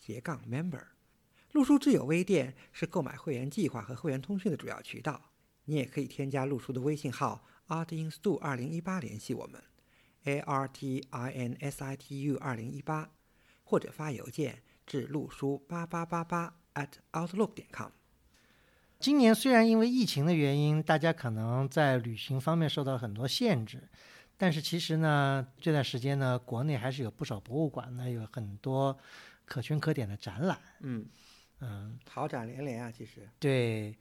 斜杠 member。陆书之友微店是购买会员计划和会员通讯的主要渠道。你也可以添加陆书的微信号 artinstu 二零一八联系我们，a r t i n s i t u 二零一八，或者发邮件至陆书八八八八 at outlook 点 com。今年虽然因为疫情的原因，大家可能在旅行方面受到很多限制。但是其实呢，这段时间呢，国内还是有不少博物馆呢，有很多可圈可点的展览。嗯嗯，好展连连啊，其实。对，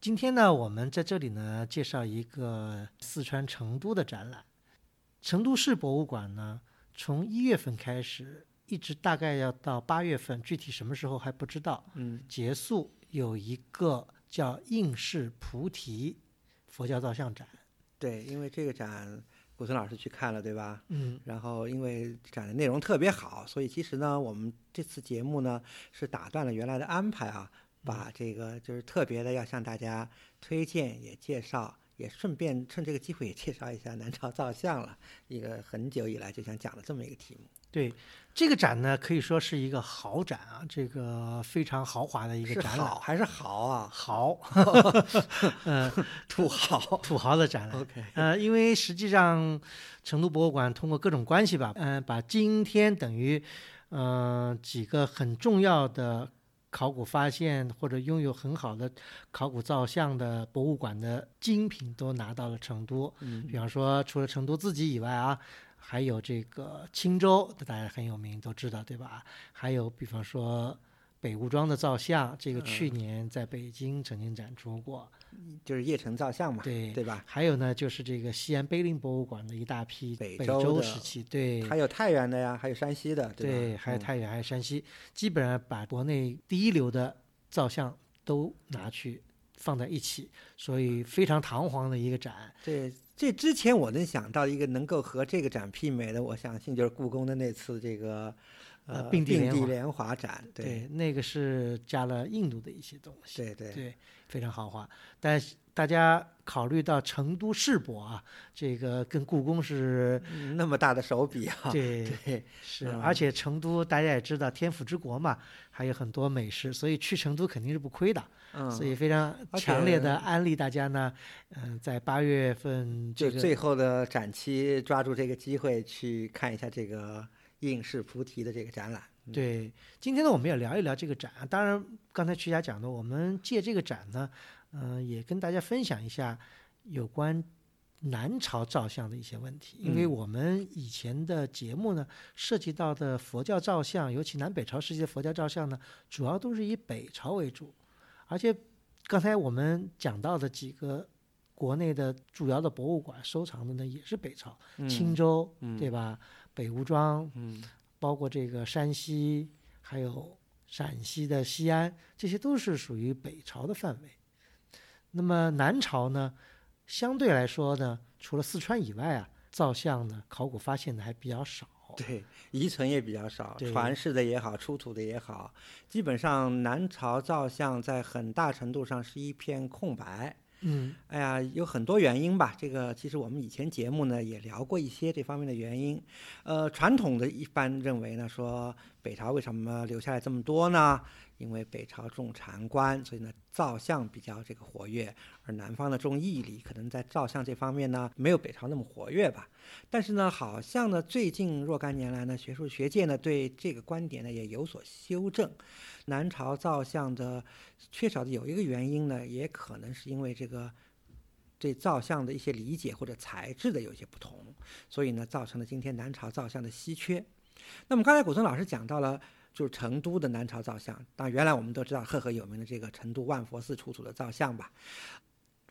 今天呢，我们在这里呢，介绍一个四川成都的展览。成都市博物馆呢，从一月份开始，一直大概要到八月份，具体什么时候还不知道。嗯，结束有一个叫应世菩提佛教造像展。对，因为这个展。古村老师去看了，对吧？嗯。然后因为展的内容特别好，所以其实呢，我们这次节目呢是打断了原来的安排啊，把这个就是特别的要向大家推荐也介绍，也顺便趁这个机会也介绍一下南朝造像了，一个很久以来就想讲的这么一个题目。对，这个展呢可以说是一个豪展啊，这个非常豪华的一个展览，好还是豪啊？豪，嗯，土豪，土豪的展览。OK，呃，因为实际上成都博物馆通过各种关系吧，嗯，把今天等于，嗯，几个很重要的考古发现或者拥有很好的考古造像的博物馆的精品都拿到了成都。嗯，比方说除了成都自己以外啊。还有这个青州，大家很有名，都知道对吧？还有比方说北吴庄的造像，这个去年在北京曾经展出过，就是邺城造像嘛，对对吧？还有呢，就是这个西安碑林博物馆的一大批北周时期，对，还有太原的呀，还有山西的，对，还有太原，还有山西，基本上把国内第一流的造像都拿去放在一起，所以非常堂皇的一个展。对。这之前我能想到一个能够和这个展媲美的，我相信就是故宫的那次这个呃并蒂莲华展，对，那个是加了印度的一些东西，对对对，非常豪华。但大家考虑到成都世博啊，这个跟故宫是那么大的手笔啊，对 对是，而且成都大家也知道天府之国嘛，还有很多美食，所以去成都肯定是不亏的。嗯，所以非常强烈的安利大家呢，嗯，在八月份就最后的展期，抓住这个机会去看一下这个应是菩提的这个展览。对，今天呢，我们也聊一聊这个展。当然，刚才曲霞讲的，我们借这个展呢，嗯，也跟大家分享一下有关南朝造像的一些问题。因为我们以前的节目呢，涉及到的佛教造像，尤其南北朝时期的佛教造像呢，主要都是以北朝为主。而且，刚才我们讲到的几个国内的主要的博物馆收藏的呢，也是北朝，青州，对吧？北吴庄，包括这个山西，还有陕西的西安，这些都是属于北朝的范围。那么南朝呢，相对来说呢，除了四川以外啊，造像呢，考古发现的还比较少。对，遗存也比较少，传世的也好，出土的也好，基本上南朝造像在很大程度上是一片空白。嗯，哎呀，有很多原因吧。这个其实我们以前节目呢也聊过一些这方面的原因。呃，传统的一般认为呢，说北朝为什么留下来这么多呢？因为北朝重禅观，所以呢造像比较这个活跃，而南方的重义理，可能在造像这方面呢没有北朝那么活跃吧。但是呢，好像呢最近若干年来呢，学术学界呢对这个观点呢也有所修正。南朝造像的缺少的有一个原因呢，也可能是因为这个对造像的一些理解或者材质的有些不同，所以呢，造成了今天南朝造像的稀缺。那么刚才古村老师讲到了，就是成都的南朝造像，当然原来我们都知道赫赫有名的这个成都万佛寺出土的造像吧。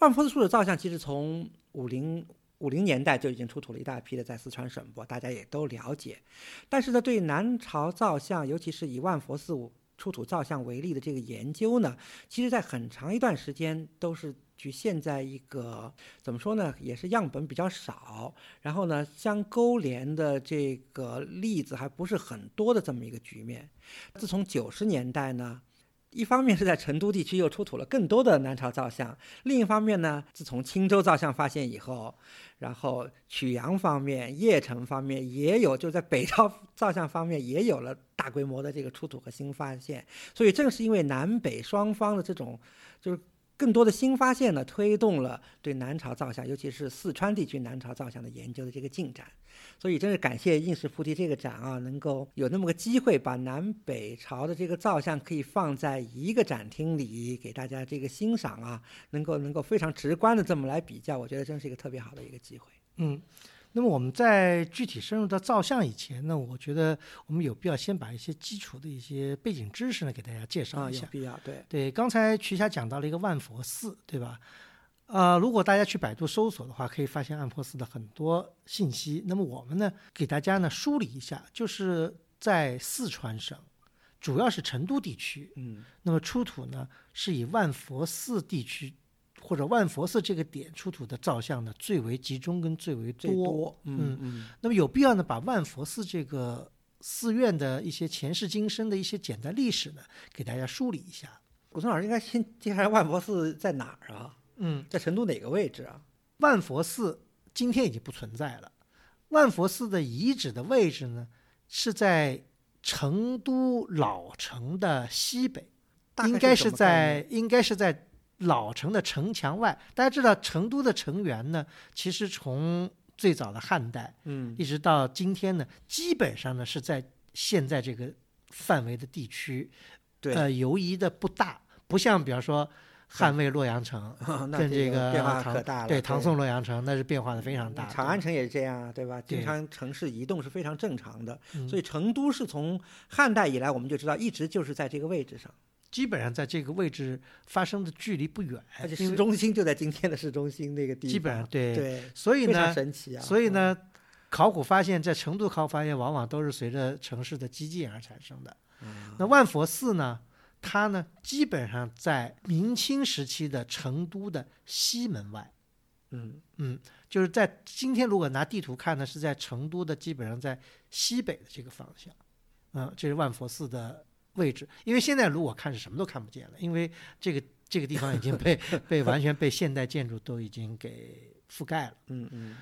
万佛寺出土的造像其实从五零五零年代就已经出土了一大批的在四川省博，大家也都了解。但是呢，对南朝造像，尤其是以万佛寺出土造像为例的这个研究呢，其实在很长一段时间都是局限在一个怎么说呢，也是样本比较少，然后呢相勾连的这个例子还不是很多的这么一个局面。自从九十年代呢。一方面是在成都地区又出土了更多的南朝造像，另一方面呢，自从青州造像发现以后，然后曲阳方面、邺城方面也有，就在北朝 造像方面也有了大规模的这个出土和新发现。所以正是因为南北双方的这种，就是。更多的新发现呢，推动了对南朝造像，尤其是四川地区南朝造像的研究的这个进展。所以，真是感谢应氏菩提这个展啊，能够有那么个机会，把南北朝的这个造像可以放在一个展厅里，给大家这个欣赏啊，能够能够非常直观的这么来比较，我觉得真是一个特别好的一个机会。嗯。那么我们在具体深入到造像以前呢，我觉得我们有必要先把一些基础的一些背景知识呢给大家介绍一下。有必要，对对。刚才瞿霞讲到了一个万佛寺，对吧？呃，如果大家去百度搜索的话，可以发现万佛寺的很多信息。那么我们呢，给大家呢梳理一下，就是在四川省，主要是成都地区，嗯，那么出土呢是以万佛寺地区。或者万佛寺这个点出土的造像呢，最为集中跟最为多。嗯嗯。那么有必要呢，把万佛寺这个寺院的一些前世今生的一些简单历史呢，给大家梳理一下。古村老师应该先介绍万佛寺在哪儿啊？嗯，在成都哪个位置啊？万佛寺今天已经不存在了。万佛寺的遗址的位置呢，是在成都老城的西北，应该是在，应该是在。老城的城墙外，大家知道成都的城垣呢，其实从最早的汉代，嗯，一直到今天呢，基本上呢是在现在这个范围的地区，对，呃，游移的不大，不像比方说汉魏洛阳城 跟这个变化可大了，对，唐宋洛阳城那是变化的非常大。长安城也是这样，对吧？经常城市移动是非常正常的，所以成都是从汉代以来，我们就知道一直就是在这个位置上。基本上在这个位置发生的距离不远，而且市中心就在今天的市中心那个地方。基本上对对，所以呢，神奇啊！所以呢，考古发现，在成都考古发现，往往都是随着城市的激进而产生的。那万佛寺呢，它呢，基本上在明清时期的成都的西门外。嗯嗯，就是在今天如果拿地图看呢，是在成都的基本上在西北的这个方向。嗯，这是万佛寺的。位置，因为现在如果看是什么都看不见了，因为这个这个地方已经被 被完全被现代建筑都已经给覆盖了。嗯嗯。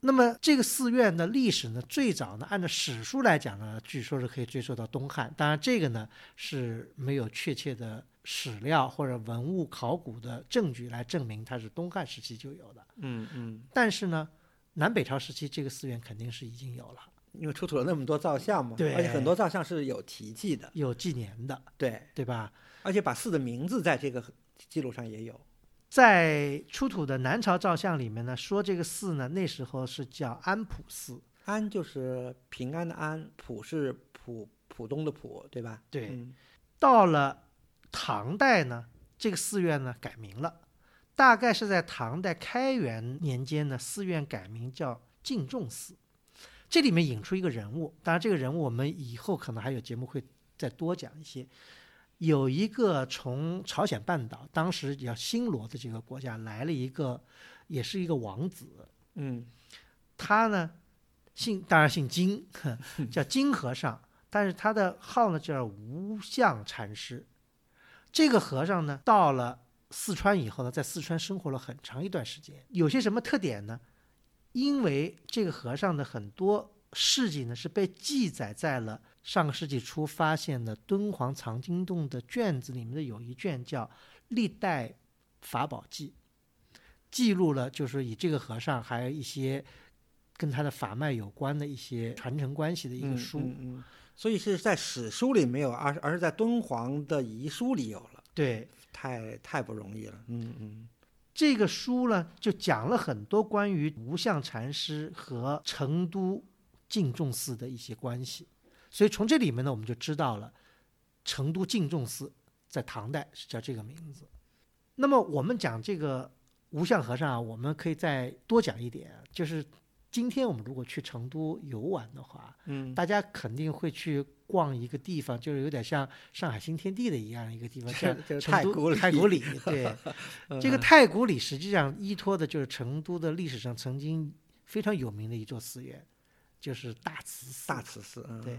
那么这个寺院的历史呢，最早呢，按照史书来讲呢，据说是可以追溯到东汉。当然，这个呢是没有确切的史料或者文物考古的证据来证明它是东汉时期就有的。嗯嗯。但是呢，南北朝时期这个寺院肯定是已经有了。因为出土了那么多造像嘛，对，而且很多造像是有题记的，有纪年的，对，对吧？而且把寺的名字在这个记录上也有。在出土的南朝造像里面呢，说这个寺呢，那时候是叫安普寺，安就是平安的安，普是浦浦东的浦，对吧？对。到了唐代呢，这个寺院呢改名了，大概是在唐代开元年间呢，寺院改名叫敬重寺。这里面引出一个人物，当然这个人物我们以后可能还有节目会再多讲一些。有一个从朝鲜半岛当时叫新罗的这个国家来了一个，也是一个王子，嗯，他呢姓当然姓金，叫金和尚，但是他的号呢叫无相禅师。这个和尚呢到了四川以后呢，在四川生活了很长一段时间，有些什么特点呢？因为这个和尚的很多事迹呢，是被记载在了上个世纪初发现的敦煌藏经洞的卷子里面的，有一卷叫《历代法宝记》，记录了就是以这个和尚还有一些跟他的法脉有关的一些传承关系的一个书。嗯嗯。所以是在史书里没有，而而是在敦煌的遗书里有了。对，太太不容易了。嗯嗯。这个书呢，就讲了很多关于无相禅师和成都净重寺的一些关系，所以从这里面呢，我们就知道了成都净重寺在唐代是叫这个名字。那么我们讲这个无相和尚啊，我们可以再多讲一点，就是今天我们如果去成都游玩的话，嗯，大家肯定会去逛一个地方，就是有点像上海新天地的一样一个地方，像太古里太古里。对，这个嗯太古里实际上依托的就是成都的历史上曾经非常有名的一座寺院，就是大慈寺。大慈寺，嗯对，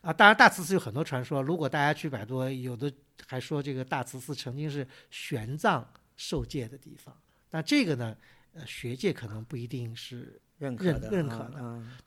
啊，当然大慈寺有很多传说，如果大家去百度，有的还说这个大慈寺曾经是玄奘受戒的地方。那这个呢，呃，学界可能不一定是认可的，认认可的。嗯